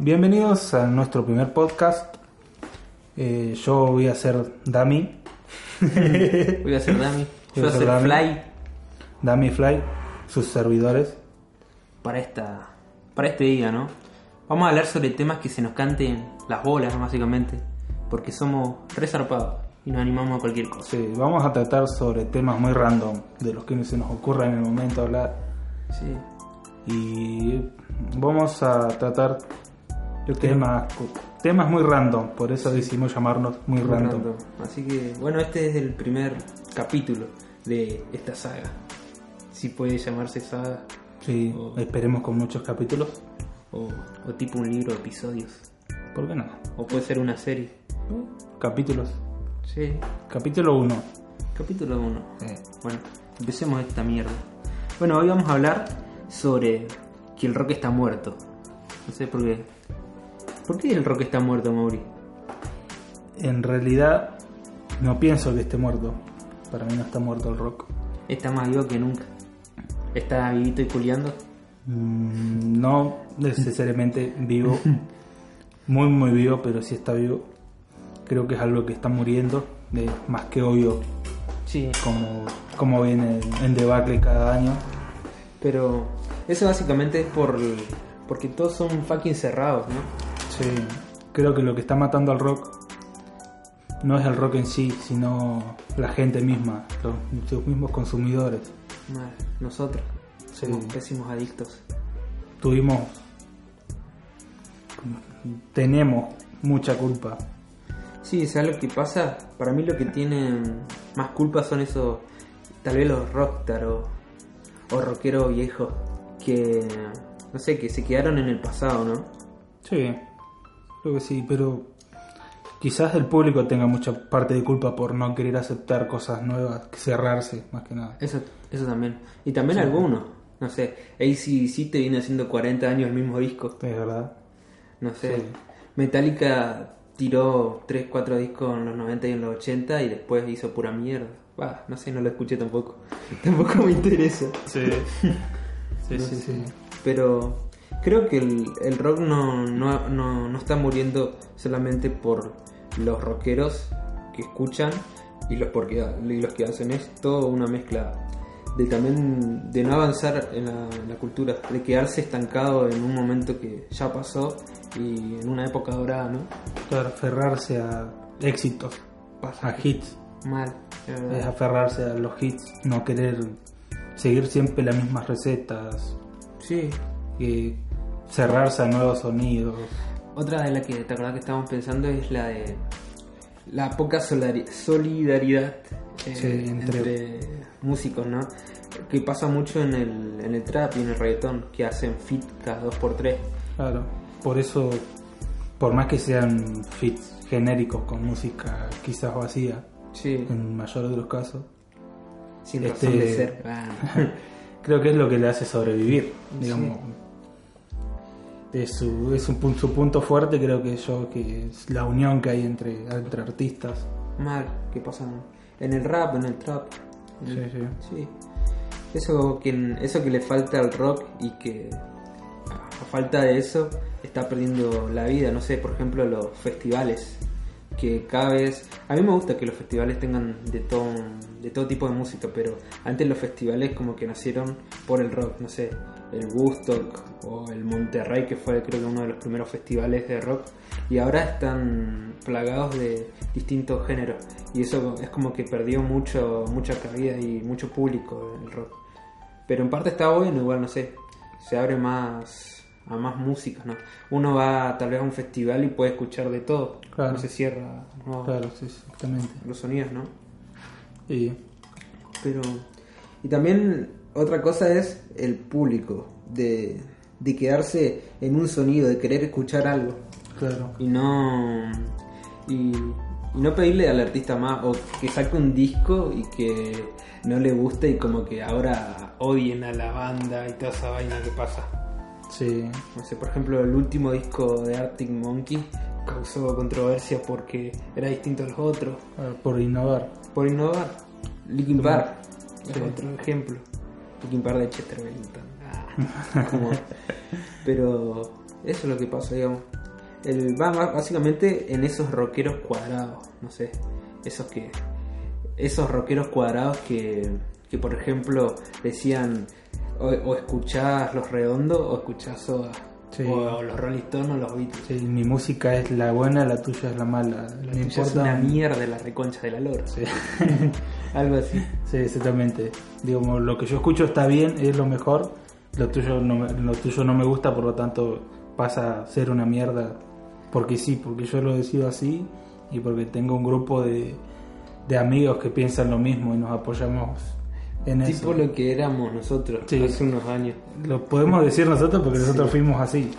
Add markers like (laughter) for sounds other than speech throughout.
bienvenidos a nuestro primer podcast. Eh, yo voy a ser Dami. (laughs) Voy a ser Dami. Yo voy a ser Dami. Fly Dami Fly, sus servidores. para esta para este día, ¿no? Vamos a hablar sobre temas que se nos canten las bolas, básicamente. Porque somos resarpados y nos animamos a cualquier cosa. Sí, vamos a tratar sobre temas muy random, de los que se nos ocurra en el momento hablar. Sí. Y vamos a tratar temas, temas muy random, por eso decidimos llamarnos muy Muy random. random. Así que, bueno, este es el primer capítulo de esta saga. Si puede llamarse saga Sí, esperemos con muchos capítulos. o, o tipo un libro de episodios. ¿Por qué no? O puede ser una serie. Capítulos. Sí. Capítulo 1. Capítulo 1. Bueno, empecemos esta mierda. Bueno, hoy vamos a hablar sobre que el rock está muerto. No sé por qué. ¿Por qué el rock está muerto, Mauri? En realidad, no pienso que esté muerto. Para mí no está muerto el rock. Está más vivo que nunca. Está vivito y culiando. Mm, No necesariamente vivo, (laughs) muy muy vivo, pero sí está vivo. Creo que es algo que está muriendo, de más que obvio, Sí. como, como viene en debacle cada año. Pero eso básicamente es por porque todos son fucking cerrados, ¿no? Sí, creo que lo que está matando al rock no es el rock en sí, sino la gente misma, los, mismos consumidores. Nosotros Sí. somos pésimos adictos. Tuvimos, tenemos mucha culpa. Sí, ¿sabes lo que pasa? Para mí lo que tienen más culpa son esos, tal vez los rockstar o, o rockeros viejos que, no sé, que se quedaron en el pasado, ¿no? Sí, creo que sí, pero quizás el público tenga mucha parte de culpa por no querer aceptar cosas nuevas, cerrarse más que nada. Eso, eso también. Y también algunos, no sé, ACDC te viene haciendo 40 años el mismo disco, Es verdad. no sé. Sí. Metallica tiró 3, 4 discos en los 90 y en los 80 y después hizo pura mierda. Va, no sé, no lo escuché tampoco. (laughs) tampoco me interesa. Sí, (laughs) sí, sí, sí. Pero creo que el, el rock no, no, no, no está muriendo solamente por los rockeros que escuchan y los, porque, y los que hacen esto, una mezcla de también de no avanzar en la, en la cultura, de quedarse estancado en un momento que ya pasó y en una época dorada, ¿no? Claro, aferrarse a éxitos, Pasa a hits. mal. verdad. Es aferrarse a los hits, no querer seguir siempre las mismas recetas, Sí. y cerrarse a nuevos sonidos. Otra de las que te acordás que estábamos pensando es la de la poca solidaridad eh, Sí, entre- entre... músicos, ¿no? Que pasa mucho en el, en el trap y en el reggaetón, que hacen fit cada dos por tres. Claro, por eso, por más que sean fits genéricos con música quizás vacía, Sí, en mayor de los casos, sin este- razón de ser. Ah. (laughs) creo que es lo que le hace sobrevivir, digamos. Es, su, es un, su punto fuerte, creo que yo, que es la unión que hay entre, entre artistas. Mal, que pasa en el rap, en el trap. en Sí, el- sí. Sí. Eso que, eso que le falta al rock y que a falta de eso está perdiendo la vida. No sé, por ejemplo, los festivales. Que cada vez. A mí me gusta que los festivales tengan de todo, de todo tipo de música, pero antes los festivales como que nacieron por el rock. No sé, el Woodstock o el Monterrey, que fue creo que uno de los primeros festivales de rock. Y ahora están plagados de distintos géneros. Y eso es como que perdió mucho, mucha cabida y mucho público el rock. Pero en parte está bueno, igual, no sé. Se abre más a más músicas, ¿no? Uno va tal vez a un festival y puede escuchar de todo. Claro. No se cierra no, Claro, sí, sí, exactamente. los sonidos, ¿no? Y Pero. Y también otra cosa es el público. De, de quedarse en un sonido, de querer escuchar algo. claro, y no y, y no pedirle al artista más o que saque un disco y que no le guste y como que ahora odien a la banda y toda esa vaina que pasa sí, no sé por ejemplo el último disco de Arctic Monkey causó controversia porque era distinto a los otros claro, por innovar. por innovar Linkin Park es Sí. otro ejemplo Linkin Park de Chester Bennington Ah, (laughs) como- pero Eso es lo que pasa, digamos. El, va va básicamente en esos rockeros cuadrados, no sé. Esos que. Esos rockeros cuadrados que, que por ejemplo, decían o, o escuchás Los Redondos o escuchás Soda. Sí. O, o los Rolling Stones o los Beatles. Sí, mi música es la buena, la tuya es la mala. La no importa. es una mierda la reconcha de la lora. Sí. (laughs) Algo así. Sí, exactamente. Digamos, lo que yo escucho está bien, es lo mejor. Lo tuyo no me, lo tuyo no me gusta, por lo tanto pasa a ser una mierda. Porque sí, porque yo lo decido así y porque tengo un grupo de, de amigos que piensan lo mismo y nos apoyamos en Tipo eso. lo que éramos nosotros Sí. hace unos años. Lo podemos decir nosotros porque nosotros Sí. fuimos así.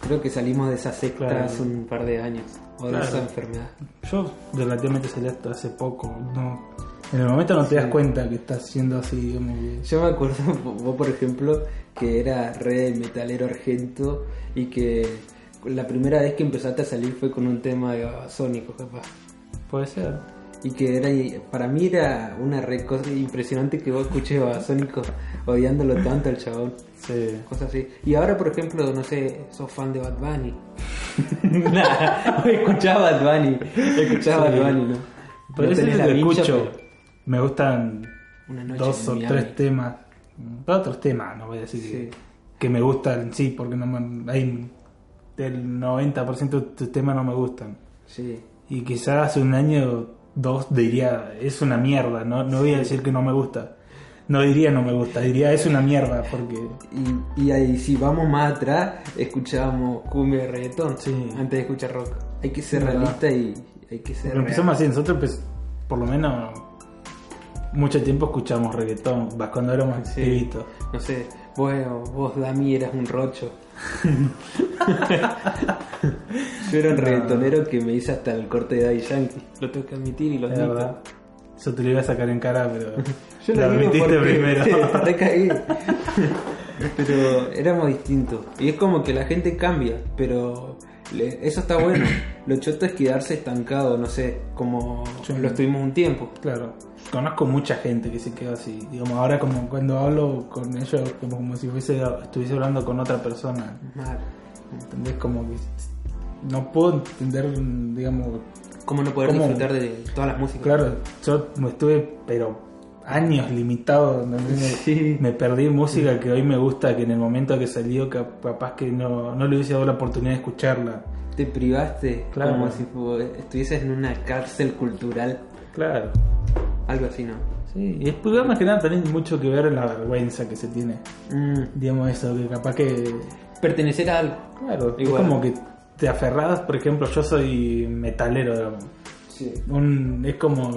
Creo que salimos de esa secta Claro. hace un par de años. O de Claro. esa enfermedad. Yo relativamente salí hasta hace poco. No, en el momento no te das cuenta que estás siendo así. digamos, Yo me acuerdo, (laughs) vos por ejemplo, que era re de metalero argento y que la primera vez que empezaste a salir fue con un tema de Babasónico, capaz. Puede ser. Y que era, para mí era una re cosa impresionante que vos escuches Babasónico odiándolo tanto al chabón. Sí. Cosas así. Y ahora, por ejemplo, no sé, sos fan de Bad Bunny. (laughs) Nada, escuchaba Bad Bunny. Escuchaba Sí. Bad Bunny, ¿no? Pero No lo escucho. pero Me gustan dos o tres temas. Otros temas, no voy a decir Sí. que, que me gustan, sí, porque no me, hay del 90% de tus temas no me gustan. Sí. Y quizás hace un año, dos, diría, es una mierda, no, no voy a decir que no me gusta. No diría no me gusta, diría es una mierda, porque Y, y ahí, si vamos más atrás, escuchábamos cumbia y reggaetón Sí. antes de escuchar rock. Hay que ser realista y hay que ser. Pero empezamos así, nosotros pues, por lo menos mucho tiempo escuchamos reggaetón, vas cuando éramos Sí. pibitos. real. No sé, vos, vos Dami, eras un rocho. (laughs) Yo era un No. reggaetonero que me hice hasta el corte de Daddy Yankee. Lo tengo que admitir y lo Es admito. verdad. Eso te lo iba a sacar en cara, pero (laughs) Yo lo admitiste primero. (laughs) recaí. Pero éramos distintos. Y es como que la gente cambia, pero eso está bueno. (clears throat) Lo choto es quedarse estancado, no sé, como lo estuvimos un tiempo. Claro, conozco mucha gente que se quedó así. Digamos, ahora como cuando hablo con ellos, como, como si fuese, estuviese hablando con otra persona. Mal. ¿Entendés? Como que no puedo entender, digamos, ¿Cómo no poder ¿Cómo? disfrutar de todas las músicas? claro, yo me estuve, pero años limitado, ¿entendés? (laughs) Me- Sí. Me perdí música que hoy me gusta, que en el momento que salió, cap- capaz que no, no le hubiese dado la oportunidad de escucharla. Te privaste Claro. como si estuvieses en una cárcel cultural. Claro. Algo así, ¿no? Sí, y después más que nada también mucho que ver en la vergüenza que se tiene. Mm, Digamos eso, que capaz que pertenecer a algo. Claro, Igual. es como que te aferras, por ejemplo, yo soy metalero, digamos. Sí. Un, es como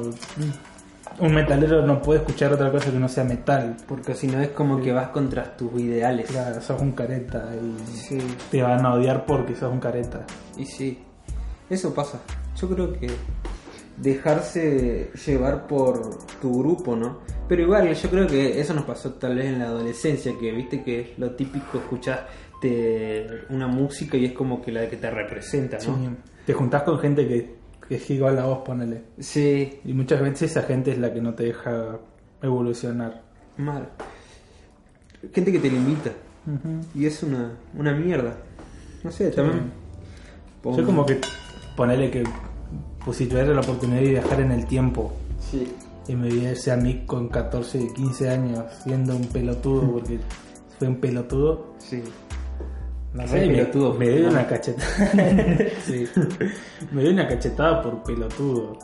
un metalero no puede escuchar otra cosa que no sea metal. Porque si no es como que vas contra tus ideales. Claro, sos un careta y Sí. te van a odiar porque sos un careta. Y sí, eso pasa. Yo creo que dejarse llevar por tu grupo, ¿no? Pero igual, yo creo que eso nos pasó tal vez en la adolescencia, que viste que es lo típico escuchar una música y es como que la que te representa, Sí. ¿no? Te juntás con gente que, que es igual a vos, ponele. Sí, Y muchas veces esa gente es la que no te deja evolucionar. mal. Gente que te limita y es una, una mierda. No sé, también. Yo como que ponele que pues, si tuviera la oportunidad de viajar en el tiempo Sí. y me viese a mí con 14, 15 años siendo un pelotudo porque fue un pelotudo. Sí. No Sí, sé, me, pelotudo, me dio ¿no? una cachetada. (laughs) Sí. Me dio una cachetada por pelotudo.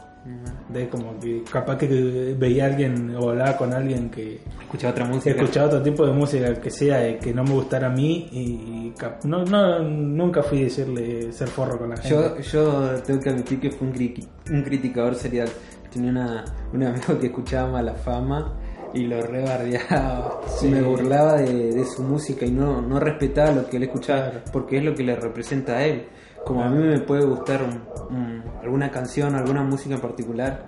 De como que capaz que veía a alguien o hablaba con alguien que Escuchaba otra música. escuchaba otro tipo de música que sea eh, que no me gustara a mí y no, no nunca fui a decirle ser forro con la gente. Yo, yo tengo que admitir que fue un, cri- un criticador serial. Tenía una, un amigo que escuchaba mala fama y lo rebardeaba. (laughs) Sí. Me burlaba de, de su música y no, no respetaba lo que él escuchaba porque es lo que le representa a él. Como a mí me puede gustar un- un- alguna canción, alguna música en particular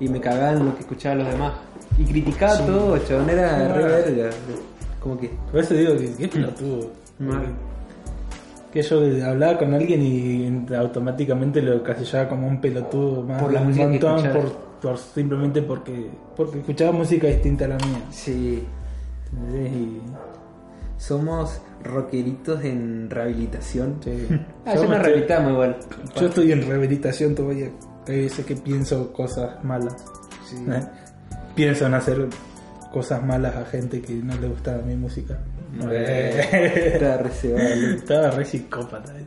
y me cagaba en lo que escuchaba los demás. Y criticaba Sí. todo, chabón, era re verga. Como que... Por eso digo que qué pelotudo. (clears throat) Mal. Que yo hablaba con alguien y automáticamente lo casillaba como un pelotudo más Por la un música que montón por, por- simplemente porque porque escuchaba música distinta a la mía. Sí, somos rockeritos en rehabilitación. Sí. (laughs) Ah, Yo me nos estoy- rehabilitamos igual. Yo estoy en rehabilitación todavía. Hay veces que pienso cosas malas. Sí. ¿eh? Pienso en hacer cosas malas a gente que no le gusta mi música. Eh, (laughs) Está re cebado. Estaba re psicópata. eh.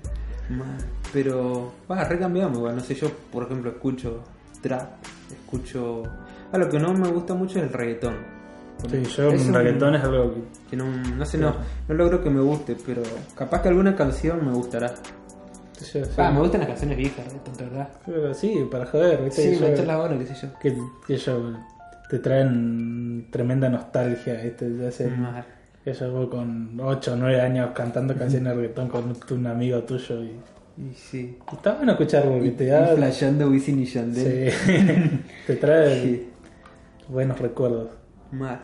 Pero, va, recambiamos igual. No sé, yo por ejemplo escucho trap, escucho. Ah, lo que no me gusta mucho es el reggaetón. Sí, yo Es un reggaetón es algo que... Que no, no sé, no, no logro que me guste, pero capaz que alguna canción me gustará. sí. Ah, me gustan las canciones viejas, de verdad. Pero sí, para joder, ¿viste? Sí, me echas la hora, qué sé yo. que, que ellos te traen tremenda nostalgia, ¿viste? Ya sé, Ma- que yo con 8 o 9 años cantando canciones de reggaetón con un amigo tuyo y, Y sí. está bueno escuchar porque Y, te y da... flasheando Wisin y Yandel. Sí. (laughs) te trae Sí. buenos recuerdos. Mal.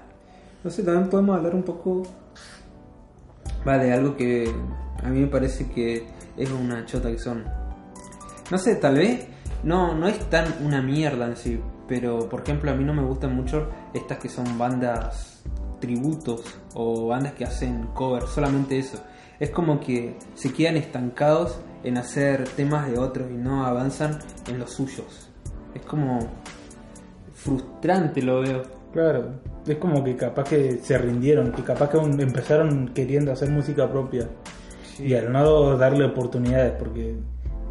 No sé, también podemos hablar un poco va, de algo que a mí me parece que es una chota que son. No sé, tal vez no, no es tan una mierda en sí, pero por ejemplo a mí no me gustan mucho estas que son bandas tributos o bandas que hacen cover, solamente eso. Es como que se quedan estancados en hacer temas de otros y no avanzan en los suyos. Es como frustrante lo veo. Claro, es como que capaz que se rindieron, que capaz que un- empezaron queriendo hacer música propia y al no darle oportunidades, porque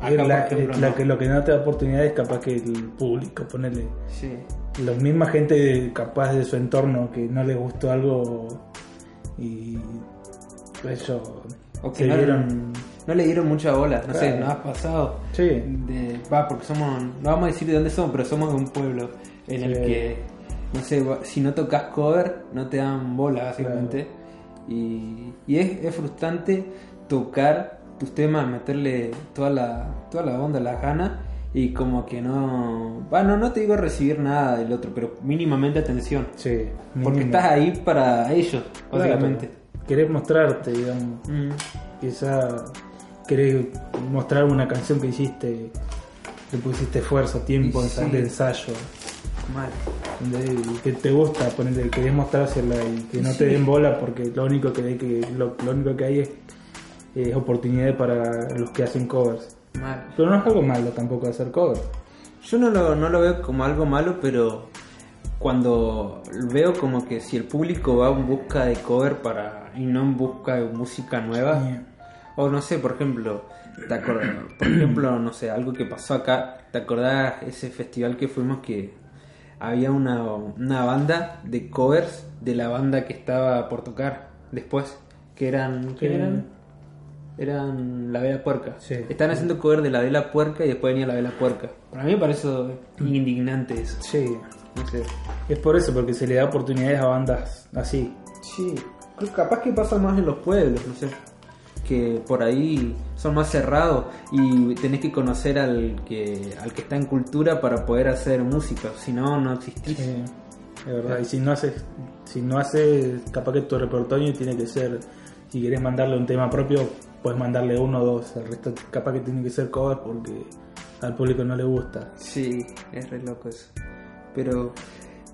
Acá, por la- ejemplo, la no. que, lo que no te da oportunidades capaz que el público, ponerle Sí. la misma gente capaz de su entorno que no les gustó algo y ellos O que se no, dieron no le dieron mucha bola, no sé, nos ha pasado. sí De, va, porque somos, no vamos a decir de dónde somos, pero somos de un pueblo en el que, no sé, si no tocas cover, no te dan bola, básicamente. Y, y es, es frustrante tocar tus temas, meterle toda la, toda la onda, la gana, y como que no. Bueno, no te digo recibir nada del otro, pero mínimamente atención. sí Porque mínimo. estás ahí para ellos, Claro, básicamente. Querés mostrarte digamos Mm. quizá querés mostrar una canción que hiciste le pusiste esfuerzo tiempo sí. de ensayo Mal. y que te gusta ponerle querés mostrársela y que no Sí. te den bola porque lo único que hay que lo, lo único que hay es, es oportunidades para los que hacen covers Mal. pero no es algo malo tampoco hacer covers Yo no lo, no lo veo como algo malo, pero cuando veo como que si el público va en busca de cover para y no en busca de música nueva, o no sé, por ejemplo, ¿te acordás? por ejemplo, no sé, algo que pasó acá, ¿te acordás ese festival que fuimos que había una, una banda de covers de la banda que estaba por tocar después, que eran, ¿qué Sí. eran? Eran la Vela Puerca. Sí. Estaban haciendo cover de la Vela Puerca y después venía la Vela Puerca. Para mí me parece indignante eso. sí Es por eso porque se le da oportunidades a bandas así Sí, creo que capaz que pasa más en los pueblos, no sé. Que por ahí son más cerrados y tenés que conocer al que al que está en cultura para poder hacer música, si no, no existís. Sí, es verdad. Y si no haces, si no haces, capaz que tu repertorio tiene que ser, si querés mandarle un tema propio, puedes mandarle uno o dos. El resto capaz que tiene que ser cover porque al público no le gusta. Sí, es re loco eso. Pero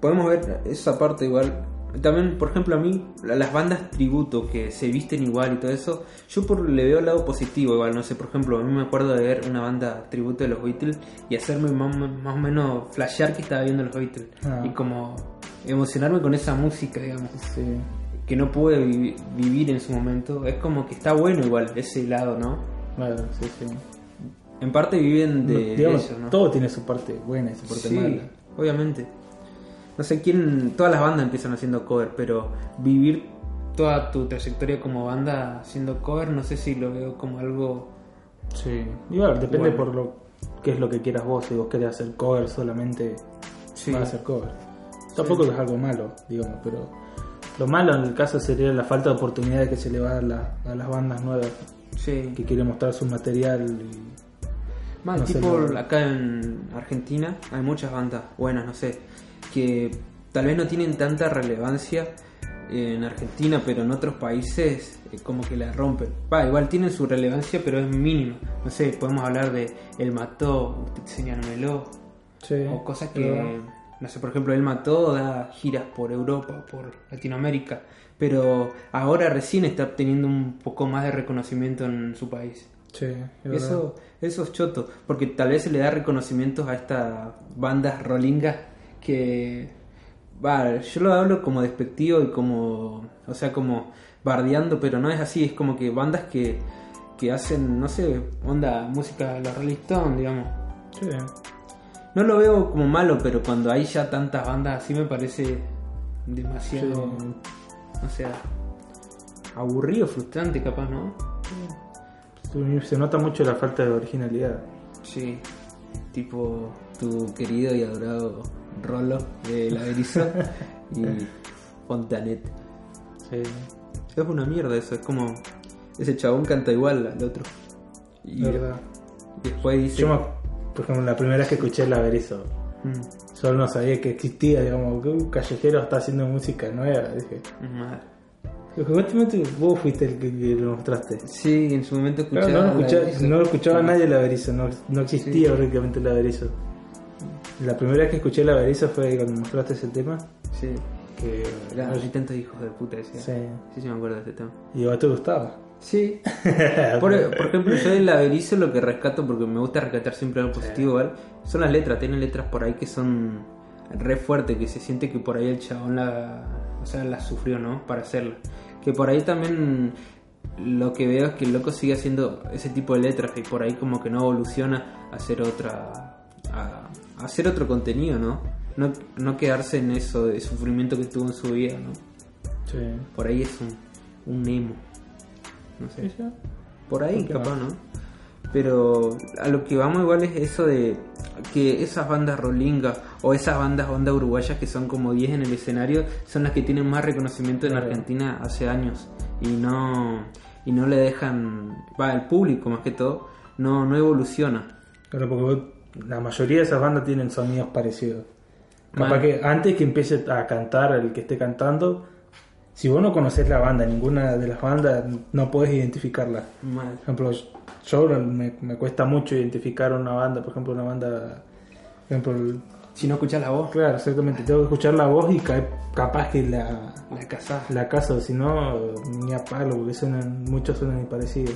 podemos ver esa parte igual. También, por ejemplo, a mí, la- las bandas tributo que se visten igual y todo eso, yo por, le veo el lado positivo igual. No sé, por ejemplo, a mí me acuerdo de ver una banda tributo de los Beatles y hacerme más, más o menos flashear que estaba viendo los Beatles. Ah. Y como emocionarme con esa música, digamos, Sí, que no pude vi- vivir en su momento. Es como que está bueno igual ese lado, ¿no? claro, sí, sí. En parte viven de, Digamos, eso, ¿no? Todo tiene su parte buena y su parte Sí, mala. Obviamente. No sé quién. Todas las bandas empiezan haciendo cover, pero vivir toda tu trayectoria como banda haciendo cover, no sé si lo veo como algo. Sí. Igual, depende Bueno. por lo qué es lo que quieras vos. Si vos querés hacer cover solamente, Sí. vas a hacer cover. Tampoco es algo malo, digamos, pero lo malo en el caso sería la falta de oportunidades que se le va a, dar la- a las bandas nuevas Sí. que quieren mostrar su material. y- Más no tipo acá en Argentina hay muchas bandas buenas, no sé, que tal vez no tienen tanta relevancia en Argentina, pero en otros países eh, como que la rompen. Va, igual tienen su relevancia, pero es mínima. No sé, podemos hablar de El Mató, Usted señálmelo, Sí, o cosas que no sé, por ejemplo, él mató, da giras por Europa, por Latinoamérica, pero ahora recién está teniendo un poco más de reconocimiento en su país. Sí, es. Eso, eso es choto, porque tal vez se le da reconocimientos a estas bandas rolingas que, yo lo hablo como despectivo y como, o sea, como bardeando, pero no es así, es como que bandas que, que hacen, no sé, onda, música de los Rolling Stones, digamos. Sí. No lo veo como malo, pero cuando hay ya tantas bandas así me parece demasiado, Sí. o sea, aburrido, frustrante capaz, ¿no? Se nota mucho la falta de originalidad. Sí, tipo tu querido y adorado Rolo de La Berizo (laughs) y Fontanet. Sí. Es una mierda eso, es como ese chabón canta igual al otro. Y verdad. después dice... Yo, me- por ejemplo, la primera vez que escuché el Averizo, Mm, solo no sabía que existía, digamos, que un callejero está haciendo música nueva. Dije, mal. justamente vos fuiste el que, que lo mostraste. Sí, en su momento Claro, escuchaba... no, lo La escuchaba, Berizo. no lo escuchaba nadie el Averizo, no, no existía Sí. prácticamente el Averizo. La primera vez que escuché el Averizo fue cuando mostraste ese tema. Sí, Que, eran así tantos hijos de puta decía. Sí. sí, sí me acuerdo de ese tema. Y a vos te gustaba. Sí. (laughs) Por, por ejemplo, yo del laberizo lo que rescato, porque me gusta rescatar siempre algo positivo, igual, son las letras. Tienen letras por ahí que son re fuertes, que se siente que por ahí el chabón la, o sea, la sufrió, ¿no? Para hacerla. Que por ahí también lo que veo es que el loco sigue haciendo ese tipo de letras y por ahí como que no evoluciona a hacer otra, a, a hacer otro contenido, ¿no? No, no quedarse en eso de sufrimiento que tuvo en su vida, ¿no? Sí. Por ahí es un, un emo. No sé. Por ahí, ¿Por qué capaz, no? ¿no? Pero a lo que vamos igual es eso de que esas bandas rolingas o esas bandas onda uruguayas que son como 10 en el escenario son las que tienen más reconocimiento en Claro. Argentina hace años y no y no le dejan va el público más que todo no no evoluciona Claro, porque vos- la mayoría de esas bandas tienen sonidos parecidos. Capaz que antes que empiece a cantar el que esté cantando, si vos no conocés la banda, ninguna de las bandas, no podés identificarla. mal Por ejemplo, yo me, me cuesta mucho identificar una banda, por ejemplo, una banda. Por ejemplo, el- si no escuchas la voz claro, exactamente, tengo que escuchar la voz y ca- capaz que la, la casa la caso, si no, ni a palo, porque suenan, muchos suenan parecidos.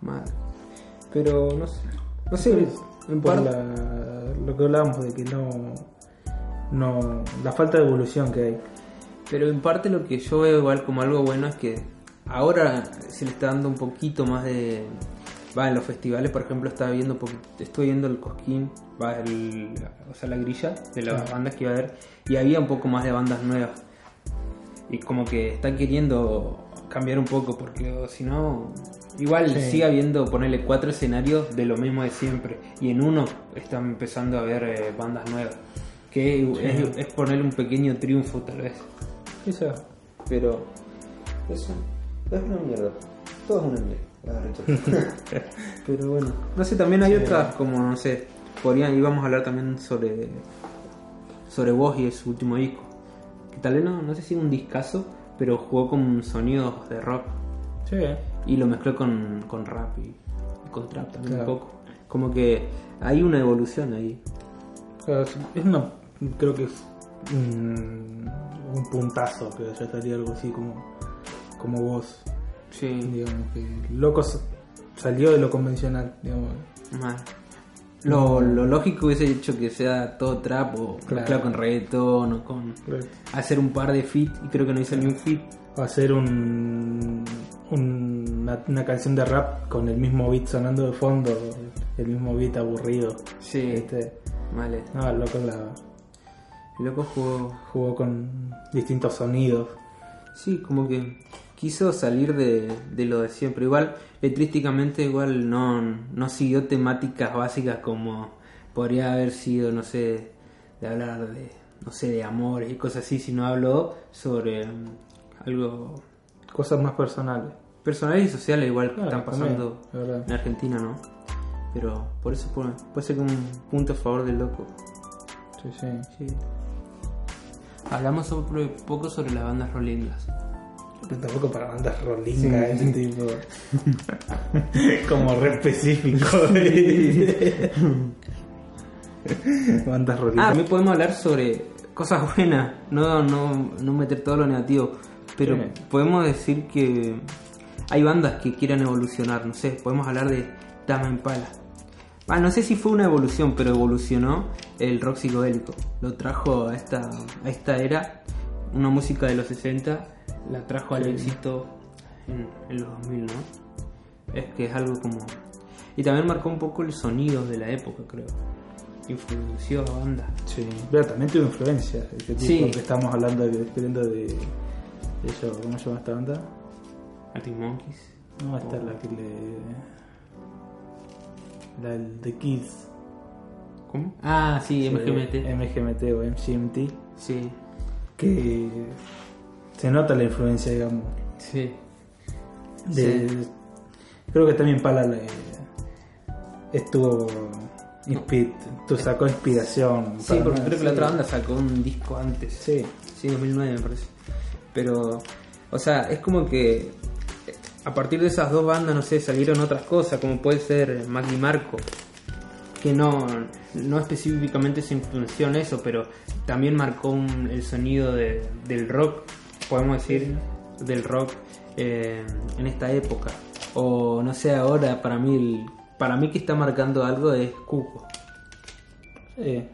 mal pero no sé no sé en por la- lo que hablábamos de que no, no. la falta de evolución que hay. Pero en parte lo que yo veo igual como algo bueno es que ahora se le está dando un poquito más de... Va, en los festivales, por ejemplo, estaba viendo, estoy viendo el Cosquín, va, el, o sea, la grilla de las bandas que iba a haber, y había un poco más de bandas nuevas. Y como que están queriendo cambiar un poco, porque si no, igual Sí. sigue habiendo, ponerle cuatro escenarios de lo mismo de siempre, y en uno están empezando a ver eh, bandas nuevas. Que es, es ponerle un pequeño triunfo, tal vez. Eso. Pero eso es una mierda. Todo es una mierda. (laughs) Pero bueno, no sé, también hay otras como, no sé, podrían, íbamos a hablar también sobre sobre vos y su último disco. Que tal vez no, no sé si un discazo, pero jugó con sonidos de rock Sí. y lo mezcló con, con rap y, y con trap también Claro. un poco. Como que hay una evolución ahí. Es una. Creo que es un, un puntazo, que ya estaría algo así como, como vos. Sí, Digamos que loco salió de lo convencional, digamos. Mal. Lo, lo lógico hubiese hecho que sea todo trap o Claro. con reggaetón o con hacer un par de feat y creo que no hizo ni un feat. O hacer un, un- una, una canción de rap con el mismo beat sonando de fondo, el mismo beat aburrido. Sí, Este, vale. no, el loco la, El loco jugó. jugó con distintos sonidos. Sí, como que quiso salir de, de lo de siempre. Igual, letrísticamente, igual no, no siguió temáticas básicas como podría haber sido, no sé, de hablar de, no sé, de amores y cosas así, sino habló sobre mm, algo Cosas más personales. personal y social igual que Claro, están pasando también, en Argentina, ¿no? Pero por eso puede, puede ser como un punto a favor del loco. Sí, sí. Sí. Hablamos sobre, poco sobre las bandas rolingas. Pero tampoco para bandas rolingas, ese tipo. (laughs) Como re específico. Bandas Ah, rockeras. también podemos hablar sobre cosas buenas, no, no, no meter todo lo negativo, pero Sí. podemos decir que hay bandas que quieran evolucionar, no sé, podemos hablar de Tama Impala. Ah, no sé si fue una evolución, pero evolucionó el rock psicodélico. Lo trajo a esta, a esta era, una música de los 60, la trajo al Sí. éxito en, en los 2000, ¿no? Es que es algo como... Y también marcó un poco el sonido de la época, creo. Influenció a bandas. Sí, pero también tuvo influencia. Ese tipo Sí. que estamos hablando de, de, de eso, ¿cómo se llama esta banda? Arctic Monkeys. No, esta es la que le. La The Kids. ¿Cómo? Ah, sí, MGMT. MGMT o MGMT. Sí, Que se nota la influencia, digamos. sí. De, Creo que también Pala le- estuvo. tú sacó inspiración. Sí, porque creo que la otra banda sacó un disco antes. Sí, Sí, 2009 me parece. Pero, o sea, es como que a partir de esas dos bandas, no sé, salieron otras cosas, como puede ser Maggie Marco, que no, no específicamente se influenció en eso, pero también marcó un- el sonido de- del rock, podemos decir, del rock eh, en esta época. O no sé, ahora para mí, para mí que está marcando algo es Cuco. sí.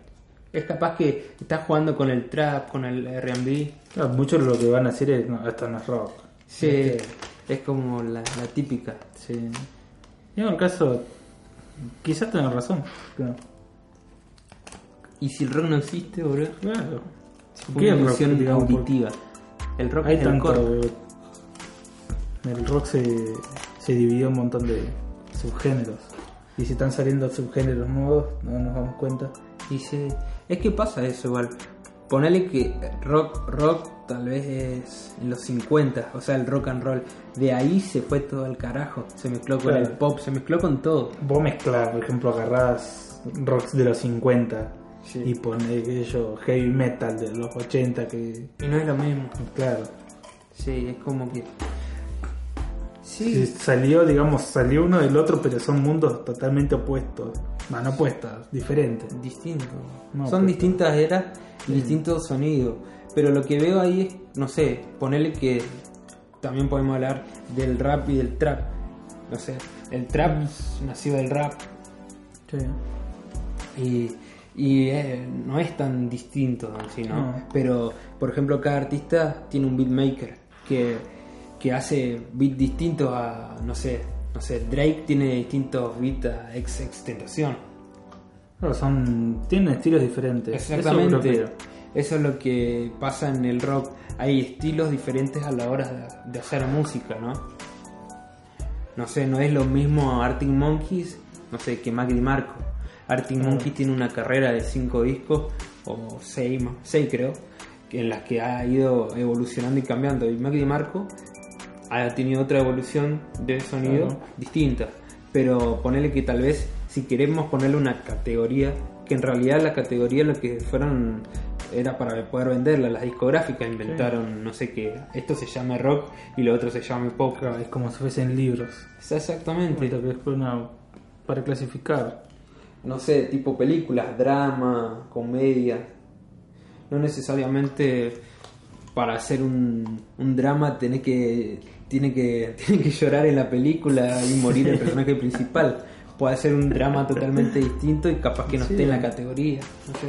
Es capaz que está jugando con el trap, con el R&B, Claro, muchos lo que van a decir es: no, esto no es rock. Sí, es como la, la típica. Sí. Y en el caso, quizás tengan razón. Claro. Y si el rock no existe, boludo, Claro. fue ¿Qué una auditiva. El rock Hay es el tanto. core. El rock se, se dividió en un montón de subgéneros. Y si están saliendo subgéneros nuevos, no nos damos cuenta. Y sí, es que pasa eso igual. Ponele que rock, rock tal vez es en los 50, o sea, el rock and roll. De ahí se fue todo al carajo. Se mezcló con Claro. el pop, se mezcló con todo. Vos mezclas, por ejemplo, agarrás rocks de los 50 Sí. y ponés aquello heavy metal de los 80 que. Y no es lo mismo. Claro. Sí, es como que. Sí, Salió, digamos, salió uno del otro, pero son mundos totalmente opuestos. No opuestos, diferentes. distinto. No, Son distintas eras y distintos sonidos. Pero lo que veo ahí es, no sé, ponerle que también podemos hablar del rap y del trap. No sé, el trap nació del rap Sí. y, y, eh, no es tan distinto en sí, ¿no? No. Pero, por ejemplo, cada artista tiene un beatmaker que, que hace beats distintos a, no sé, no sé, Drake tiene distintos beats a ex extentación. Claro, son, tienen estilos diferentes. Exactamente. Eso es lo que pasa en el rock. Hay estilos diferentes a la hora de, hacer música, ¿no? No sé, no es lo mismo Arctic Monkeys, no sé, que Mac Marco. Arctic Claro. Monkeys tiene una carrera de cinco discos, o seis, seis creo, en las que ha ido evolucionando y cambiando. Y Mac Marco ha tenido otra evolución de sonido Claro. distinta. Pero ponerle que tal vez, si queremos ponerle una categoría, que en realidad la categoría lo que fueron era para poder venderla. Las discográficas inventaron, no sé qué, esto se llama rock y lo otro se llama pop. Claro, es como si fuesen libros. Exactamente. Lo que es una- para clasificar. No sé, tipo películas, drama, comedia. No necesariamente para hacer un, un drama tenés que, tiene que, (laughs) tiene que llorar en la película y morir el personaje (laughs) principal. Puede ser un drama totalmente distinto y capaz que no Sí. esté en la categoría. No sé.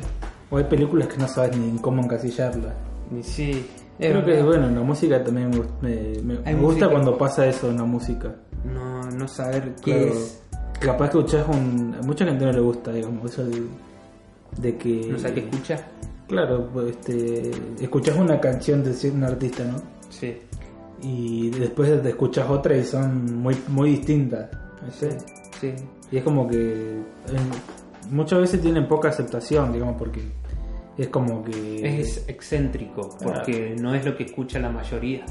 O hay películas que no sabes ni cómo encasillarlas. Y sí, es Creo que, bueno, en la música también me, me- me- gusta música- cuando pasa eso en la música. no, no saber qué Claro, es. Capaz que escuchás un. A mucha gente no le gusta, digamos, eso de, de que. No sé qué escucha. Claro, pues, este, escuchás una canción de un artista, ¿no? Sí. Y después te escuchas otra y son muy, muy distintas. Sí. Sí. Y es como que muchas veces tienen poca aceptación, digamos, porque es como que... Es excéntrico porque no es lo que escucha la mayoría.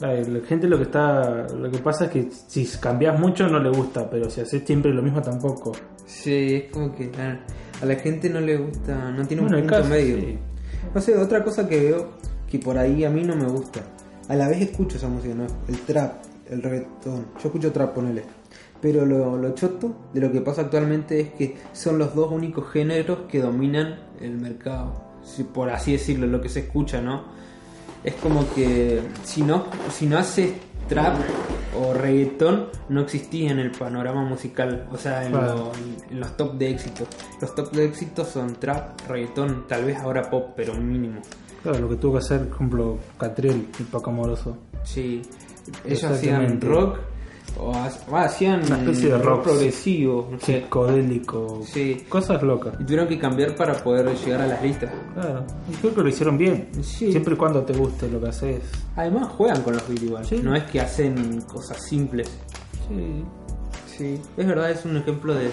La gente lo que está lo que pasa es que si cambias mucho no le gusta, pero si haces siempre lo mismo tampoco. Sí, es como que a, a la gente no le gusta, no tiene Bueno, un punto caso, medio. sí. No sé, otra cosa que veo que por ahí a mí no me gusta. A la vez escucho esa música, ¿no? El trap, el reggaetón. Yo escucho trap, ponele. Pero lo, lo choto de lo que pasa actualmente es que son los dos únicos géneros que dominan el mercado. Si, por así decirlo, lo que se escucha, ¿no? Es como que si no, si no haces trap o reggaetón, no existía en el panorama musical. O sea, en, Claro. lo- en los top de éxito. Los top de éxito son trap, reggaetón, tal vez ahora pop, pero mínimo. Claro, lo que tuvo que hacer, por ejemplo, Catriel y Paco Amoroso. Sí, ellos hacían rock o ha- o hacían Una especie de rock, progresivo, no sé. Psicodélico. Sí. Cosas locas. Y tuvieron que cambiar para poder llegar a las listas. Claro. Y creo que lo hicieron bien. Sí. Siempre y cuando te guste lo que haces. Además juegan con los igual, Sí. no es que hacen cosas simples. Sí. Sí, es verdad, es un ejemplo de,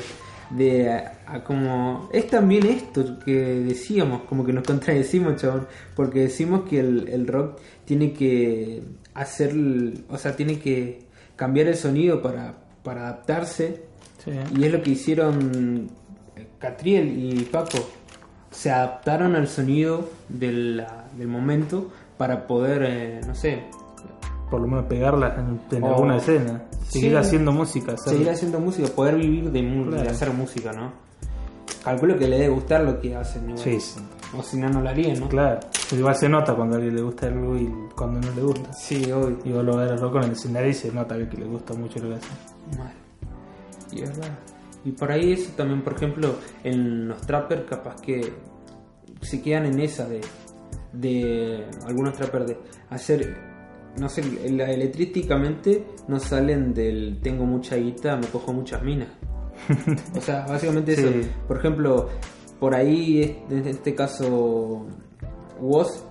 de a- a como... Es también esto que decíamos, como que nos contradecimos, chabón, porque decimos que el, el rock tiene que hacer, o sea, tiene que cambiar el sonido para, para adaptarse, Sí. y es lo que hicieron eh, Catriel y Paco, se adaptaron al sonido del, del momento para poder, eh, no sé, Por lo menos pegarlas en, en O- alguna escena. Seguir Sí. haciendo música. hacer- seguir haciendo música, poder vivir de, mu- de Claro. hacer música, ¿no? Calculo que le debe gustar lo que hacen, igual. Sí, sí. O si no, no lo harían, ¿no? Claro. Igual se nota cuando a alguien le gusta algo y cuando no le gusta. Sí, obvio. Y vos lo ves loco en el escenario y se nota que le gusta mucho lo que hace. Mal. Y es verdad. Y por ahí eso también, por ejemplo, en los trappers capaz que se quedan en esa de, de algunos trappers de hacer, no sé, el- electrísticamente no salen del tengo mucha guita, me cojo muchas minas. (laughs) O sea, básicamente eso. Por ejemplo, por ahí, en este caso, Woz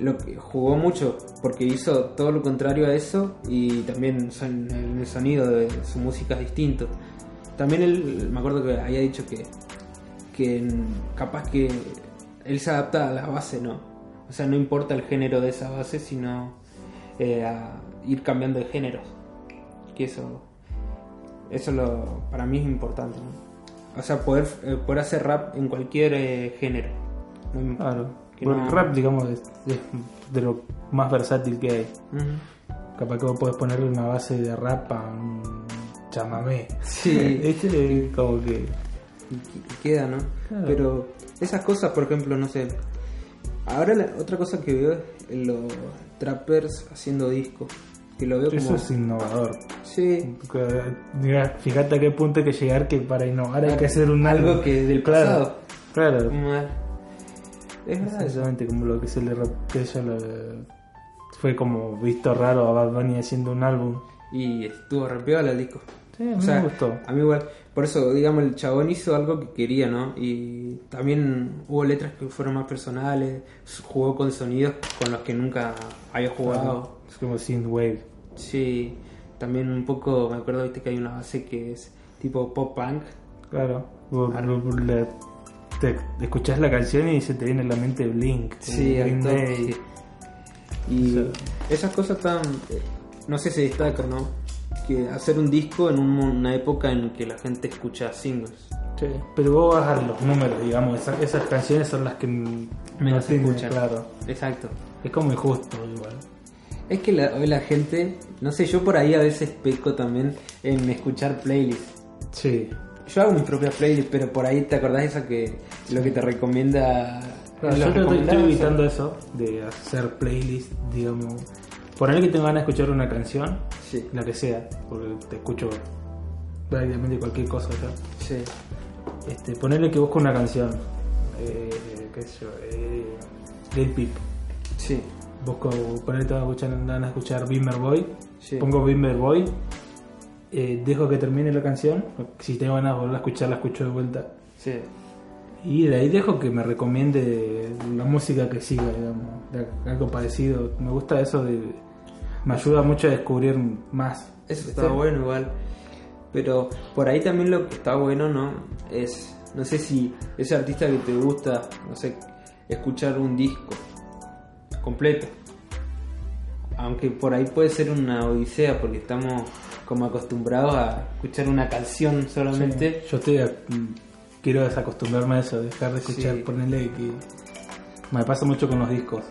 lo que jugó mucho porque hizo todo lo contrario a eso y también son, el, sonido de su música es distinto. También él, me acuerdo que había dicho que, que capaz que él se adapta a la base, ¿no? O sea, no importa el género de esa base, sino eh, a ir cambiando de géneros. Que eso, eso lo, para mí es importante, ¿no? O sea, poder, eh, poder hacer rap en cualquier eh, género. No Claro. que Bueno, no- el rap, digamos, es, es de lo más versátil que hay. Capaz que vos podés ponerle una base de rap a un chamamé. Sí. (laughs) Este como que... queda, ¿no? Claro. Pero esas cosas, por ejemplo, no sé. Ahora la otra cosa que veo es los trappers haciendo discos. Que lo veo Eso como. es innovador. Sí, mira, fíjate a qué punto hay que llegar que para innovar hay que hacer un algo que del Claro, pasado. Claro. Como- Es. Exactamente como lo que se le que lo- fue como visto raro a Bad Bunny haciendo un álbum. Y estuvo rapeado el disco. Sí, a mí O sea, me gustó. a mí igual. Por eso, digamos, el chabón hizo algo que quería, ¿no? Y también hubo letras que fueron más personales. Jugó con sonidos con los que nunca había jugado. Es como synthwave. Sí, también un poco, me acuerdo, viste que hay una base que es tipo pop punk. Claro. Vos le- te, escuchás la canción y se te viene a la mente Blink. Sí, toque, Day. sí. Y O sea- esas cosas tan, eh, no sé, se destacan, ¿no? Que hacer un disco en un- una época en que la gente escucha singles. Sí, Pero vos vas a los números, digamos, esas, esas canciones son las que m- Menos no escuchan. claro. Exacto. Es como injusto igual. Es que la- hoy la gente, no sé, yo por ahí a veces peco también en escuchar playlists. Sí. Yo hago mis propias playlists, pero por ahí te acordás esa que lo que te recomienda. Claro, yo te- estoy, evitando eso, de hacer playlist, digamos. Ponerle que tengo ganas de escuchar una canción, Sí, la que sea, porque te escucho prácticamente cualquier cosa ya. sí. Este, ponerle que busco una canción, eh, qué sé yo, eh, Lil Peep. Sí, Busco, tengo ganas de escuchar, de escuchar Bimmer Boy, sí. pongo Bimmer Boy, eh, dejo que termine la canción, si tengo ganas de volver a escuchar, la escucho de vuelta. sí. Y de ahí dejo que me recomiende la música que siga, digamos, algo parecido. Me gusta eso de... Me ayuda mucho a descubrir más. Eso está bueno igual. Pero por ahí también lo que está bueno, ¿no? Es, no sé si ese artista que te gusta, no sé, escuchar un disco completo. Aunque por ahí puede ser una odisea porque estamos como acostumbrados a escuchar una canción solamente. Yo estoy... a- quiero desacostumbrarme a eso, dejar de escuchar, Sí. ponerle que... Me pasa mucho con los discos.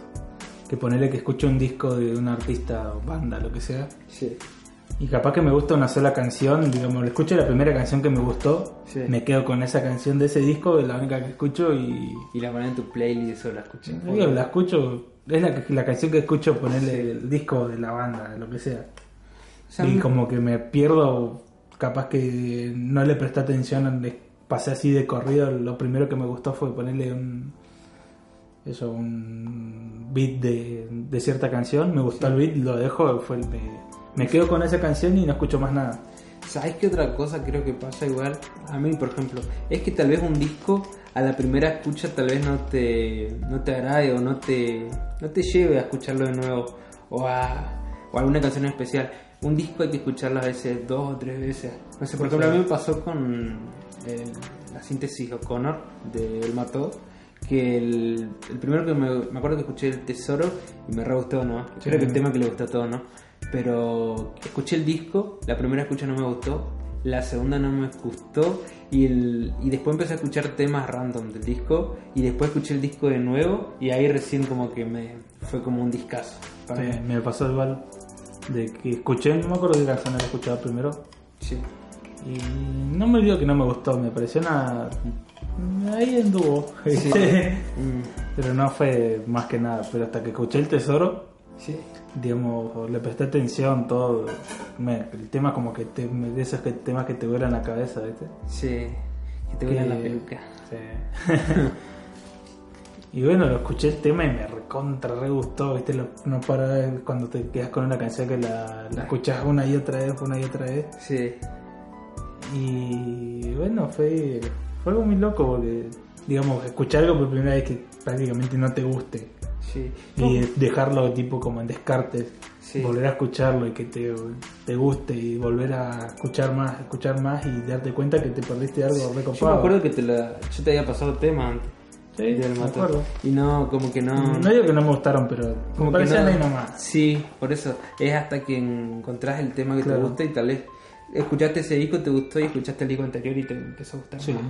Que ponerle que escucho un disco de un artista o banda, lo que sea. Sí. Y capaz que me gusta una sola canción, digamos, escucho la primera canción que me gustó, Sí. me quedo con esa canción de ese disco, es la única que escucho y Y la pones en tu playlist o la escuchas. la escucho, es la, la canción que escucho ponerle el disco de la banda, de lo que sea. O sea, y como que me pierdo, capaz que no le presté atención, le pasé así de corrido, lo primero que me gustó fue ponerle un eso, un beat de, de cierta canción, me gustó el beat, lo dejo, fue el- me, me quedo con esa canción y no escucho más nada. ¿Sabes qué otra cosa creo que pasa igual? A mí, por ejemplo, es que tal vez un disco a la primera escucha tal vez no te, no te agrade o no te, no te lleve a escucharlo de nuevo o a o alguna canción especial. Un disco hay que escucharlo a veces dos o tres veces. No sé, por ejemplo, a mí me pasó con eh, la síntesis O'Connor de El Mató, que el, el primero que me, me acuerdo que escuché El Tesoro y me re gustó, ¿no? Sí. Creo que el tema que le gustó a todos, ¿no? Pero escuché el disco, la primera escucha no me gustó, la segunda no me gustó y, el, y después empecé a escuchar temas random del disco y después escuché el disco de nuevo y ahí recién como que me fue como un discazo. para Sí, mí. me pasó igual de que escuché, no me acuerdo qué canción había escuchado primero, Sí. y no me digo que no me gustó, me pareció una... ahí anduvo, Sí. (laughs) Mm, pero no fue más que nada, pero hasta que escuché el tesoro, sí. Digamos, le presté atención, todo, me- el tema como que te, de esos que, temas que te vuelan la cabeza, ¿viste? Sí. Que te vuelan la peluca. Sí. (laughs) y bueno, lo escuché el tema y me recontra, re gustó, ¿viste? Lo- no para cuando te quedas con una canción que la, la escuchas una y otra vez, una y otra vez. Sí. Y bueno, fue, fue algo muy loco porque, digamos, escuchar algo por primera vez que prácticamente no te guste Sí. y dejarlo tipo como en descartes, Sí. volver a escucharlo y que te, te guste y volver a escuchar más, escuchar más y darte cuenta que te perdiste algo recopado. Yo me acuerdo que te la, yo te había pasado tema antes. Sí, del me acuerdo. Y no, como que no. No digo que no me gustaron, pero Como me que parecían no- ahí nomás. Sí, por eso. Es hasta que encontrás el tema que Claro. te gusta y tal vez escuchaste ese disco, te gustó y escuchaste el disco anterior y te empezó a gustar Sí. más.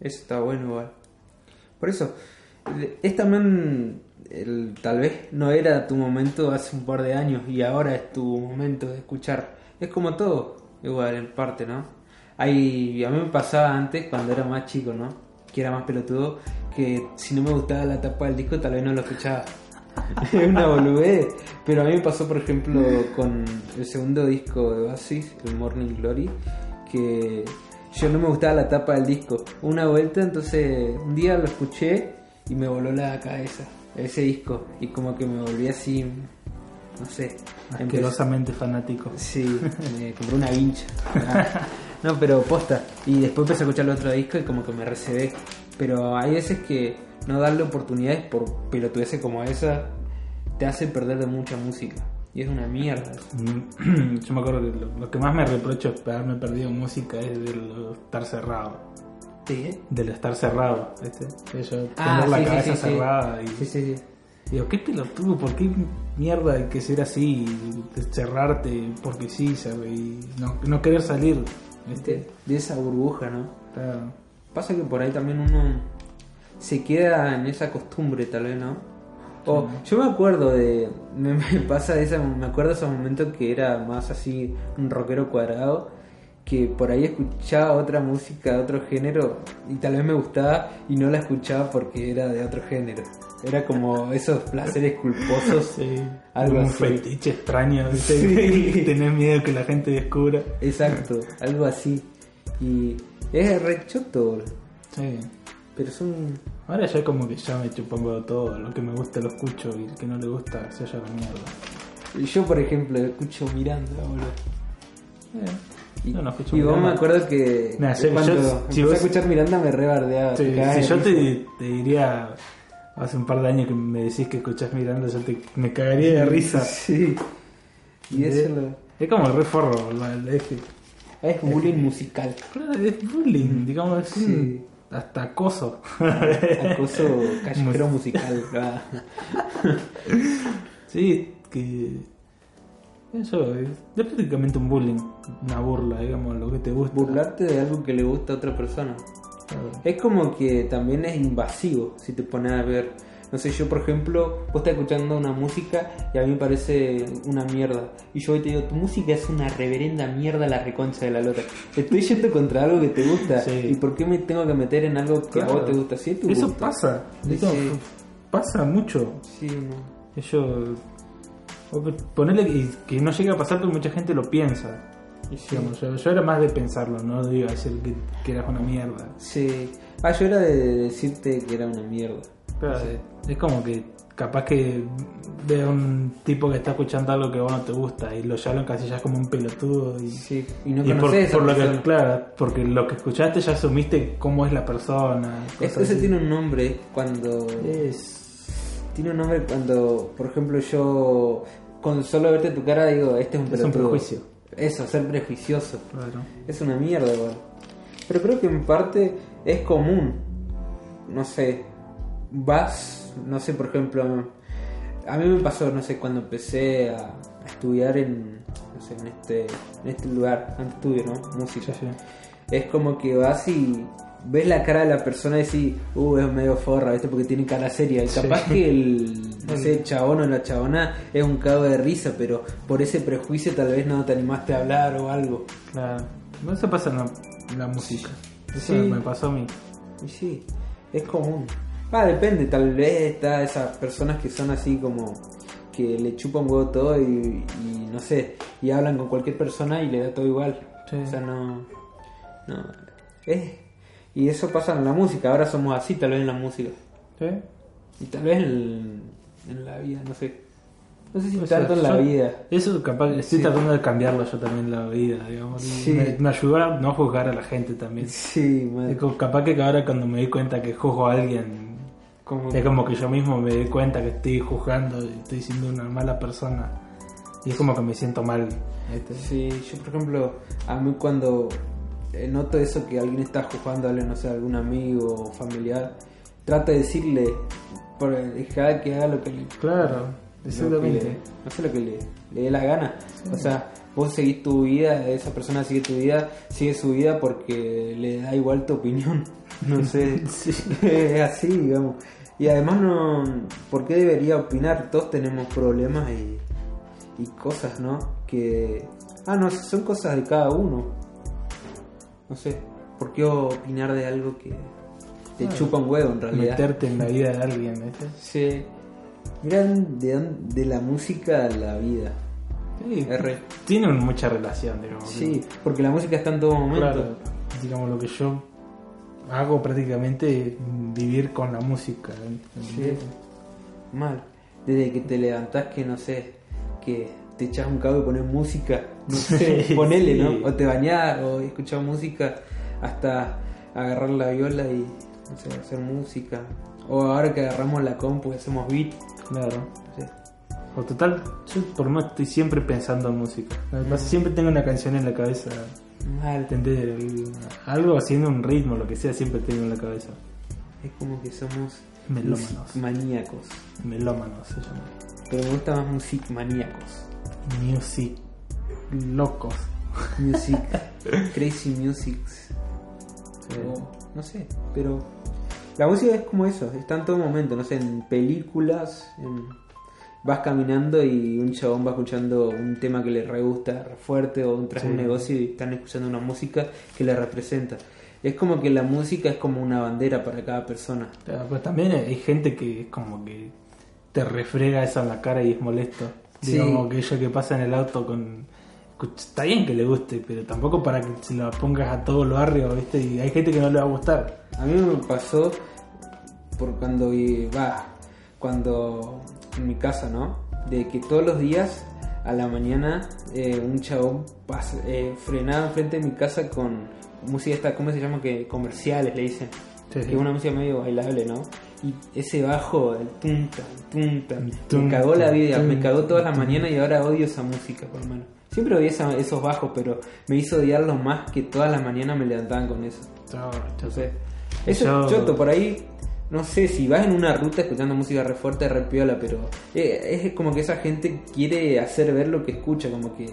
Eso está bueno igual. Por eso, es también, el- tal vez no era tu momento hace un par de años y ahora es tu momento de escuchar. Es como todo, igual en parte, ¿no? Hay, a mí me pasaba antes cuando era más chico, ¿no? Que era más pelotudo, que si no me gustaba la tapa del disco tal vez no lo escuchaba. (laughs) es una boludez. Pero a mí me pasó, por ejemplo, con el segundo disco de Oasis, el Morning Glory, que yo no me gustaba la tapa del disco. Una vuelta, entonces un día lo escuché y me voló la cabeza ese disco. Y como que me volví así, no sé. empecé- Asquerosamente fanático. Sí, me compré una vincha. Ah, No, pero posta. Y después empecé a escuchar el otro disco y como que me recebé. Pero hay veces que no darle oportunidades por pelotudeces como esa te hace perder de mucha música. Y es una mierda. Mm, (clears throat) Yo me acuerdo que lo, lo que más me reprocho es haberme perdido música es del estar cerrado. ¿Sí? Del estar cerrado, ¿viste? De yo Ah, tener la sí, cabeza sí, cerrada y Sí, sí, digo, qué pelotudo, ¿por qué mierda hay que ser así? De cerrarte porque sí, sabe, y no, no querer salir, ¿viste? De, de esa burbuja, ¿no? Claro. Pasa que por ahí también uno se queda en esa costumbre, tal vez, ¿no? O yo me acuerdo de. Me, me pasa esa, me acuerdo de esos momentos que era más así un rockero cuadrado. Que por ahí escuchaba otra música de otro género y tal vez me gustaba y no la escuchaba porque era de otro género. Era como esos placeres culposos. Sí, Algo un así. fetiche extraño, ¿viste? Sí. Y tenés miedo que la gente descubra. Exacto, algo así. Y es re choto, Sí. pero son Ahora ya como que ya me chupongo todo, lo que me gusta lo escucho y el que no le gusta se haya la mierda. Yo, por ejemplo, escucho Miranda, boludo. Eh, Y, yo no escucho y vos Miranda. me acuerdo que cuando yo- empecé si vos- a escuchar Miranda me rebardeaba. Sí, te cagás si de yo risa. te, te diría hace un par de años que me decís que escuchás Miranda, yo te, me cagaría de risa. (laughs) Sí. Y eso lo- Es como el re forro, el- es, es bullying musical. claro, es bullying, digamos, es un- Sí. hasta acoso. Acoso (laughs) callejero musical. (laughs) ah. sí, que eso es, es prácticamente un bullying, una burla, digamos, lo que te gusta. Burlarte de algo que le gusta a otra persona. Es como que también es invasivo si te pones a ver. No sé, yo por ejemplo, vos estás escuchando una música y a mí me parece una mierda. Y yo hoy te digo, tu música es una reverenda mierda la reconcha de la lota. Estoy yendo contra algo que te gusta. Sí. ¿Y por qué me tengo que meter en algo que a vos te gusta? Sí, Eso gusto. pasa. Eso sí. pasa mucho. Sí, no. Eso. Ponerle que, que no llega a pasar porque mucha gente lo piensa. Digamos, yo, yo era más de pensarlo, no de decir que, que eras una mierda. Sí. Ah, yo era de decirte que era una mierda. Claro, es- es como que capaz que ve a un tipo que está escuchando algo que a vos no te gusta y lo ya lo encasillas como un pelotudo y, Sí. Y no y por, lo que claro, porque lo que escuchaste ya asumiste cómo es la persona. Es- Eso así. tiene un nombre cuando... Es- Tiene un nombre cuando, por ejemplo, yo con solo verte tu cara digo, este es un Es un prejuicio. Eso, ser prejuicioso. claro. Es una mierda igual. Pero creo que en parte es común. No sé, vas, no sé, por ejemplo, a mí me pasó, no sé, cuando empecé a, a estudiar en, no sé, en este, en este lugar, antes estudio, ¿no? Música. Sí, sí. Es como que vas y ves la cara de la persona y decís, uh, es medio forra, ¿viste? Porque tiene cara seria. Y Sí. capaz que el, no sé, el chabón o la chabona es un cago de risa, pero por ese prejuicio tal vez no te animaste a hablar o algo. Claro. No, Eso pasa en la, en la música. Eso Sí. me pasó a mí. Y sí, es común. Ah, depende, tal vez está esas personas que son así como que le chupan huevo todo y, y no sé, y hablan con cualquier persona y le da todo igual. Sí. O sea, no. No. Es, y eso pasa en la música, ahora somos así, tal vez en la música. ¿Sí? Y tal vez en, en la vida, no sé. No sé si O sea, tanto en la yo- vida. Eso capaz, estoy Sí. tratando de cambiarlo yo también en la vida, digamos. Sí. Me, me ayudó a no juzgar a la gente también. Sí, como- capaz que ahora cuando me doy cuenta que juzgo a alguien, Como, es como que yo mismo me doy cuenta que estoy juzgando y estoy siendo una mala persona. Y es como que me siento mal. Sí, yo por ejemplo, a mí cuando noto eso que alguien está alguien, no sé, algún amigo o familiar, trato de decirle, por dejar que haga lo que le, Claro, exactamente. le- no sé lo que le, le dé la gana. O sea, vos seguís tu vida, esa persona sigue tu vida, sigue su vida porque le da igual tu opinión. (laughs) No sé, (laughs) es así, digamos. Y además no, ¿por qué debería opinar? Todos tenemos problemas y, y cosas, ¿no? Que, ah, no, son cosas de cada uno. No sé, ¿por qué opinar de algo que te chupa un huevo en realidad? Meterte en la vida de alguien, ¿viste? Sí. Miran de, de la música a la vida. Sí, R. tienen mucha relación, digamos. Sí, porque la música está en todo momento. Claro, digamos lo que yo hago prácticamente es vivir con la música. Sí. Mal. Desde que te levantás que no sé, que te echas un cabo y pones música, no sé, Sí, ponele, sí. ¿no? O te bañás o escuchás música hasta agarrar la viola y no sé, hacer música. O ahora que agarramos la compu y hacemos beat. Claro. sé. O total, yo por menos estoy siempre pensando en música. Además, siempre tengo una canción en la cabeza. Mal. ¿Entendés? Algo haciendo un ritmo, lo que sea, siempre tengo en la cabeza. Es como que somos Melómanos. maníacos. Melómanos se llama. Pero me gusta más music maníacos. Music. Locos. Music. (laughs) crazy musics. O, no sé, pero la música es como eso, está en todo momento, no sé, en películas, en- vas caminando y un chabón va escuchando un tema que le re gusta, re fuerte, o entras a un Sí. negocio y están escuchando una música que le representa. Es como que la música es como una bandera para cada persona. Claro, Pues también hay gente que es como que te refrega eso en la cara y es molesto. Sí. Digamos que ellos que pasa en el auto con... Está bien que le guste, pero tampoco para que se lo pongas a todo lo barrio, ¿viste? Y hay gente que no le va a gustar. A mí me pasó por cuando va, cuando en mi casa, ¿no? De que todos los días a la mañana eh, un chabón pas- eh, frenaba enfrente de mi casa con música esta, ¿cómo se llama? Que comerciales le dicen. Sí, Que es una música medio bailable, ¿no? Y ese bajo, el tunta, tunta, me cagó la vida, me cagó todas las tum. mañanas y ahora odio esa música, por lo menos. Siempre odié esa- esos bajos, pero me hizo odiarlos más que todas las mañanas me levantaban con eso. Entonces, eso es choto, por ahí, no sé, si vas en una ruta escuchando música re fuerte, re piola, pero eh, es como que esa gente quiere hacer ver lo que escucha, como que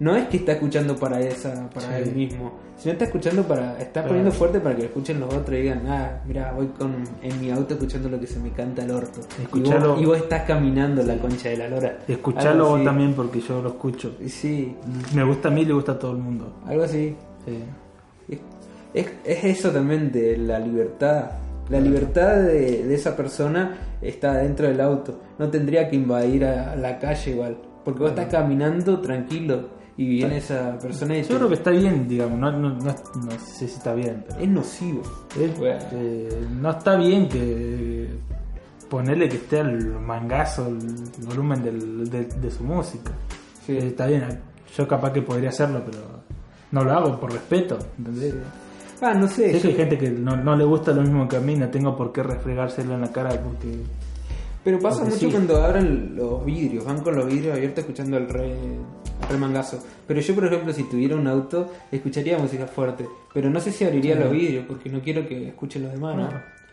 no es que está escuchando para esa, para Sí. él mismo, sino está escuchando para, está poniendo fuerte para que lo escuchen los otros y digan, ah, mira, voy con, en mi auto escuchando lo que se me canta el orto. Y Escuchalo. vos, y vos estás caminando la concha de la lora. Escuchalo vos también porque yo lo escucho. Sí, Me gusta a mí y le gusta a todo el mundo. algo así. Sí. Es, es- es eso también de la libertad. La libertad de, de esa persona está dentro del auto. No tendría que invadir a la calle igual. Porque vos estás caminando tranquilo y viene esa persona y Yo te- creo que está bien, digamos, no, no, no, no sé si está bien, pero es nocivo. es- Bueno. eh, no está bien que ponerle que esté al mangazo el volumen del- de, de su música. Sí. Eh, está bien, yo capaz que podría hacerlo, pero no lo hago por respeto, ¿entendés? Ah, no sé. Sé yo- que hay gente que no, no le gusta lo mismo que a mí, no tengo por qué refregárselo en la cara porque... Pero pasa mucho sí. cuando abren los vidrios, van con los vidrios abiertos escuchando el re, mangazo. Pero yo, por ejemplo, si tuviera un auto, escucharía música fuerte. Pero no sé si abriría los vidrios porque no quiero que escuchen los demás, ¿no?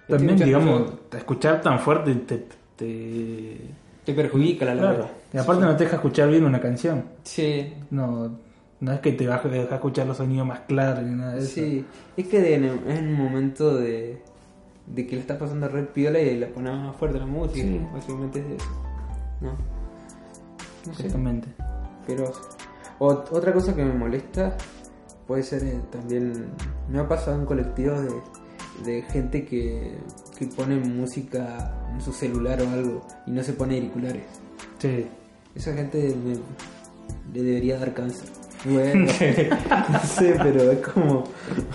También, digamos, yo- escuchar tan fuerte te... te... te perjudica la Claro. larga. Y aparte no te deja escuchar bien una canción. Sí, No, no es que te vas a dejar escuchar los sonidos más claros ni nada de eso. sí. Es que de- es un momento de, de que le está pasando red piola y le pone más fuerte la música. Sí. Básicamente es eso. ¿No? No sé. Exactamente. Pero ot- otra cosa que me molesta puede ser eh, también. Me ha pasado en colectivos de, de gente que, que pone música en su celular o algo y no se pone auriculares. Sí. Esa gente me- le debería dar cáncer. Bueno, (laughs) (laughs) no sé, pero es como,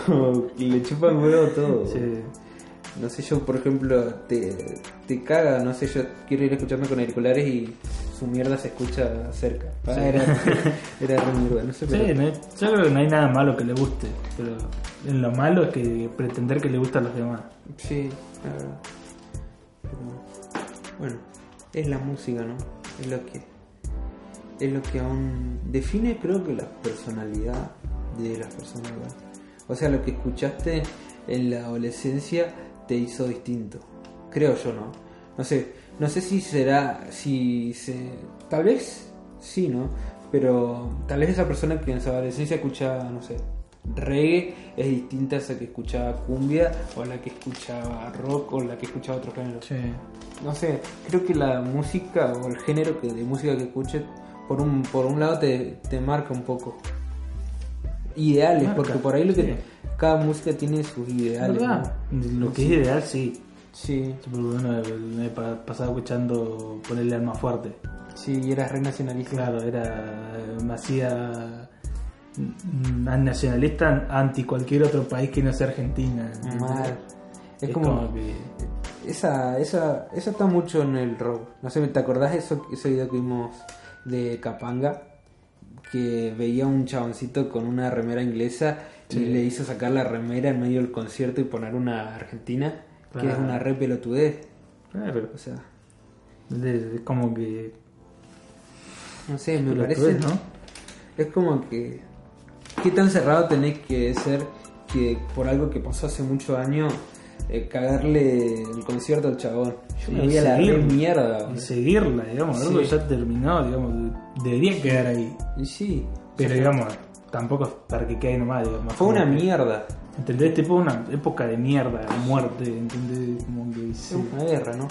como le chupan huevo todo. Sí. No sé, yo por ejemplo, te, te caga, no sé, yo quiero ir escuchando con auriculares y su mierda se escucha cerca. Ah, Sí. era, (laughs) era re mierda, no sé, Sí, no hay- yo creo que no hay nada malo que le guste, pero en lo malo es que pretender que le gusta a los demás. Sí, la verdad. Pero, bueno, es la música, ¿no? Es lo que es lo que aún define creo que la personalidad de las personas. ¿verdad? O sea, lo que escuchaste en la adolescencia te hizo distinto. Creo yo, ¿no? No sé, no sé si será si se tal vez sí, ¿no? Pero tal vez esa persona que en su adolescencia escuchaba, no sé, reggae es distinta a esa que escuchaba cumbia o la que escuchaba rock o la que escuchaba otro género. Sí. No sé, creo que la música o el género que, de música que escuches, por un, por un lado te, te marca un poco. Ideales, Marca, porque por ahí lo que sí. Cada música tiene sus ideales. ¿Verdad? ¿no? Lo que es ideal, sí. Sí, lo menos, me he pa- pasado escuchando ponerle alma fuerte. sí, y eras re nacionalista. Claro, era. Me hacía. mm, nacionalista anti cualquier otro país que no sea Argentina. Mal. Es, Es como, como que. Esa, esa, eso está mucho en el rock. No sé, ¿te acordás de eso, ese video que vimos de Capanga? Que veía un chaboncito con una remera inglesa Sí. y le hizo sacar la remera en medio del concierto y poner una argentina, que es una re pelotudez. Claro, O sea, es como que. no sé, me parece. ¿no? Es como que. ¿Qué tan cerrado tenés que ser que por algo que pasó hace muchos años, eh, cagarle el concierto al chabón? Yo me voy a la re mierda. Y seguirla, digamos, algo Sí. ya terminó, digamos, debería quedar ahí. Y sí, Pero digamos, tampoco es para que quede nomás, digamos. fue como una mierda. ¿Entendés? Tipo una época de mierda, de muerte, ¿entendés? Como que Es sí. una guerra, ¿no?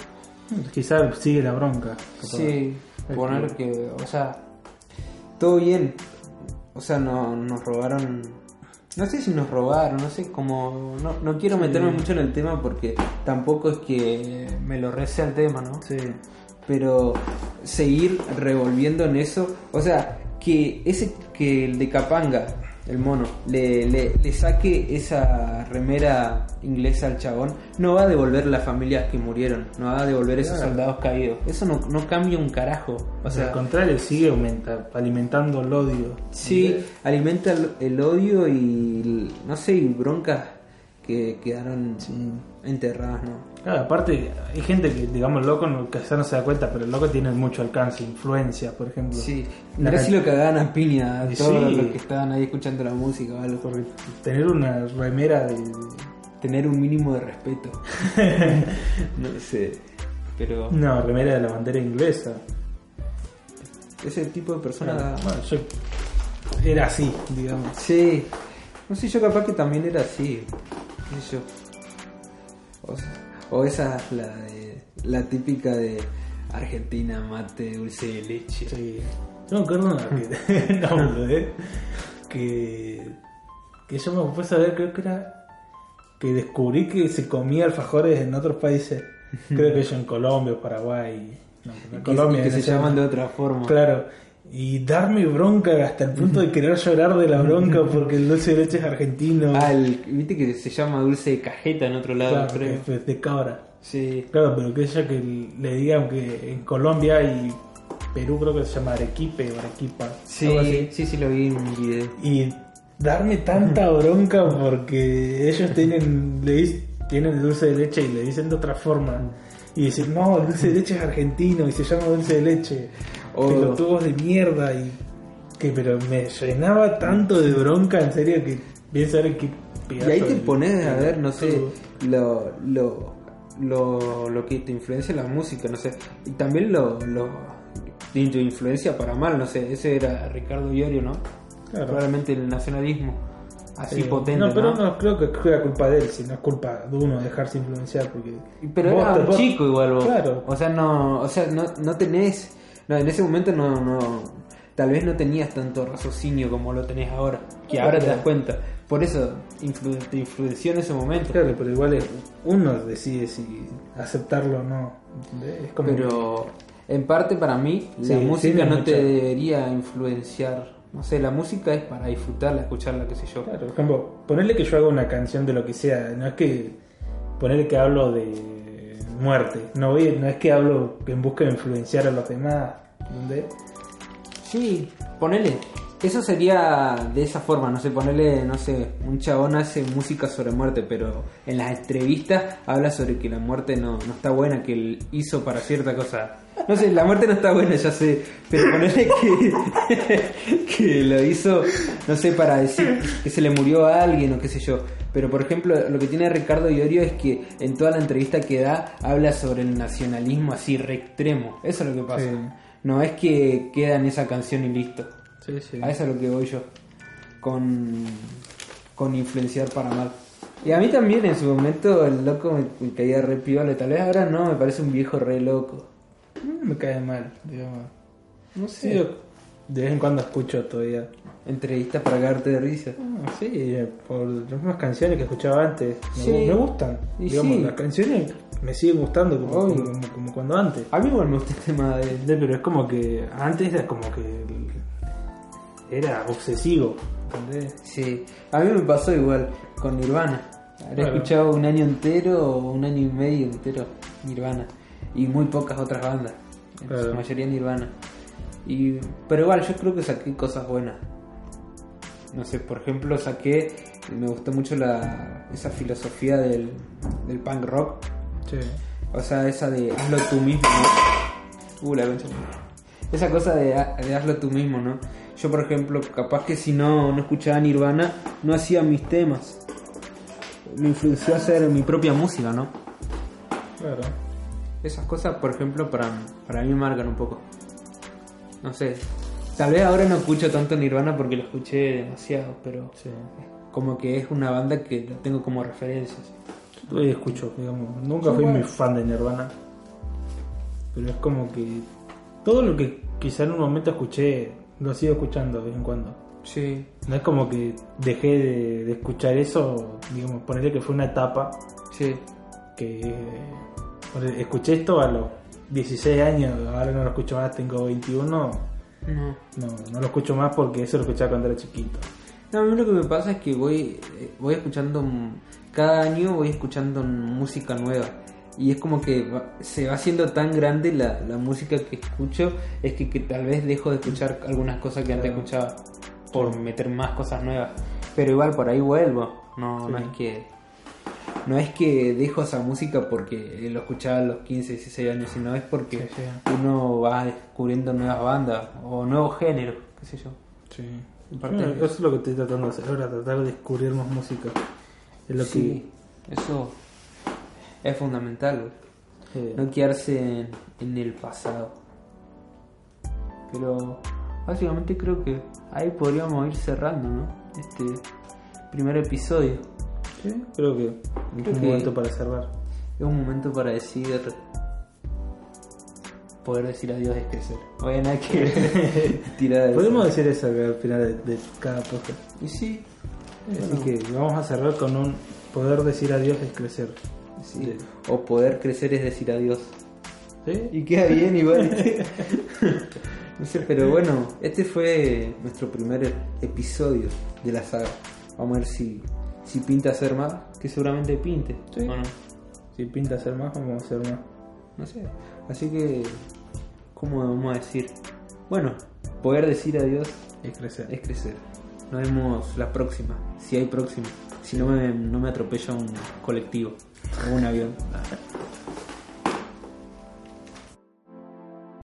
Quizás sigue la bronca. Sí, poner que, o sea, todo bien. O sea, no, nos robaron. No sé si nos robaron, no sé cómo. No, no quiero Sí. meterme mucho en el tema porque tampoco es que me lo recé al tema, ¿no? Sí. Pero seguir revolviendo en eso, o sea, que ese que el de Capanga, el mono, le, le, le saque esa remera inglesa al chabón, no va a devolver las familias que murieron, no va a devolver esos Claro. soldados caídos. Eso no, no cambia un carajo. O al sea, contrario, sigue aumenta, alimentando el odio. sí, alimenta el, el odio y, no sé, y broncas que quedaron enterradas, ¿no? Claro, aparte, hay gente que, digamos, loco, no- quizás no se da cuenta, pero el loco tiene mucho alcance, influencia, por ejemplo. Sí, mirá si lo cagaban a piña a todos sí. los que estaban ahí escuchando la música o algo. Tener una remera de. Tener un mínimo de respeto. (laughs) no sé. Pero Una remera de la bandera inglesa. ese tipo de personas Bueno, da- bueno, yo era así, digamos. Sí. No sé, yo capaz que también era así. qué sé yo. O, sea, o esa es la, de- la típica de Argentina, mate, dulce de leche. Sí. Yo me acuerdo que, (laughs) (laughs) no, boludez, que, que yo me puse a ver, creo que era que descubrí que se comía alfajores en otros países. (laughs) Creo que yo en Colombia, Paraguay. No, en Que, Colombia. que en se llaman de otra forma. Claro. Y darme bronca hasta el punto de querer llorar de la bronca porque el dulce de leche es argentino. Ah, el- viste que se llama dulce de cajeta en otro lado, Claro, creo. es de cabra. Sí. Claro, pero que ella que le digan que en Colombia y Perú creo que se llama Arequipe o Arequipa. Sí, sí, sí, lo vi en un video. Y darme tanta bronca porque ellos tienen, le tienen dulce de leche y le dicen de otra forma. Y decir, no, el dulce de leche es argentino y se llama dulce de leche. O- Pelotudos de mierda. y que Pero me llenaba tanto de bronca, en serio, que pienso en qué Y ahí te pones a ver, no sé, lo, lo, lo, lo que te influencia la música, no sé. Y también lo, lo tu influencia para mal, no sé. Ese era Ricardo Iorio, ¿no? Claro. Probablemente el nacionalismo. Así potente, No, pero ¿no? no creo que sea culpa de él, sino es culpa de uno dejarse influenciar. porque Pero vos era un vos- chico igual vos. Claro. O sea, no, o sea, no, no tenés, no, en ese momento no, no, tal vez no tenías tanto raciocinio como lo tenés ahora, que ahora te das cuenta. Por eso influ- te influenció en ese momento. Claro, pero igual es- uno decide si aceptarlo o no. Es como Pero en parte para mí la música no te debería influenciar. No sé, la música es para disfrutarla, escucharla, qué sé yo. Claro, por ejemplo, ponerle que yo haga una canción de lo que sea, no es que ponerle que hablo de muerte, no voy, no es que hablo en busca de influenciar a los demás, ¿entendés? Sí, ponele. Eso sería de esa forma, no sé, ponerle, no sé, un chabón hace música sobre muerte, pero en las entrevistas habla sobre que la muerte no, no está buena, que él hizo para cierta cosa. No sé, la muerte no está buena, ya sé, pero ponerle que, (laughs) que lo hizo, no sé, para decir que se le murió a alguien o qué sé yo. Pero por ejemplo, lo que tiene Ricardo Iorio es que en toda la entrevista que da habla sobre el nacionalismo así re extremo. Eso es lo que pasa. Sí. No es que queda en esa canción y listo. Sí, sí. A eso es lo que voy yo. Con, con influenciar para mal. Y a mí también en su momento el loco me, me caía re piola. Tal vez ahora no, me parece un viejo re loco. No me cae mal, digamos. No Sí, sé. yo de vez en cuando escucho todavía. Entrevistas para cagarte de risa. Ah, sí, eh, por las mismas canciones que escuchaba antes. Me, Sí. me gustan. Y digamos, sí. las canciones me siguen gustando como, como, como- como cuando antes. A mí igual me gusta el tema de... De- Pero es como que antes era como que era obsesivo. ¿entendés? Sí, a mí me pasó igual con Nirvana. Habré Claro. escuchado un año entero o un año y medio entero Nirvana. Y muy pocas otras bandas. En Claro. su mayoría Nirvana. Y, pero igual, yo creo que saqué cosas buenas. No sé, por ejemplo, saqué. Me gustó mucho la, esa filosofía del, del punk rock. Sí. O sea, esa de hazlo tú mismo, ¿no? Uh, la concha. Esa cosa de, de hazlo tú mismo, ¿no? Yo, por ejemplo, capaz que si no, no escuchaba Nirvana, no hacía mis temas. Me influenció a hacer mi propia música, ¿no? Claro. Esas cosas, por ejemplo, para, para mí me marcan un poco. No sé. Tal vez ahora no escucho tanto Nirvana porque lo escuché demasiado, pero Sí. como que es una banda que la tengo como referencia. ¿sí? Escucho, digamos. Nunca fui muy fan de Nirvana. Pero es como que todo lo que quizá en un momento escuché, lo sigo escuchando de vez en cuando. Sí. No es como que dejé de, de escuchar eso, digamos, ponerle que fue una etapa Sí. que ponele, escuché esto a los 16 años, ahora no lo escucho más, tengo 21, No. no, no lo escucho más porque eso lo escuchaba cuando era chiquito. No, a mí lo que me pasa es que voy, eh, voy escuchando, cada año voy escuchando música nueva. Y es como que va- se va haciendo tan grande la, la música que escucho, es que, que tal vez dejo de escuchar algunas cosas que antes escuchaba por meter más cosas nuevas. Pero igual por ahí vuelvo. No, no es que no es que dejo esa música porque lo escuchaba a los 15, 16 años, sino es porque Sí, sí. uno va descubriendo nuevas bandas o nuevos géneros, qué sé yo. Sí. Eso es lo que estoy tratando de hacer ahora, tratar de descubrir más música. Es lo Sí, eso es fundamental, que... No quedarse en, en el pasado. Pero básicamente creo que ahí podríamos ir cerrando, ¿no? Este primer episodio. Sí, creo que Creo es un que- momento para cerrar. Es un momento para decir. Poder decir adiós es crecer. Oye, nada que (laughs) tirar de Podemos decir eso que al final de, de cada podcast. Y sí. Así bueno, que vamos a cerrar con un poder decir adiós es crecer. sí. O poder crecer es decir adiós. ¿Sí? Y queda bien igual. (laughs) no sé, pero bueno, este fue nuestro primer episodio de la saga. Vamos a ver si, si pinta hacer más, que seguramente pinte. Sí. ¿o no? Si pinta hacer más, vamos a hacer más. No sé. Así que, ¿cómo vamos a decir? Bueno, poder decir adiós Es crecer. es crecer. Nos vemos la próxima, si hay próxima. Si no me, no me atropella un colectivo o un avión.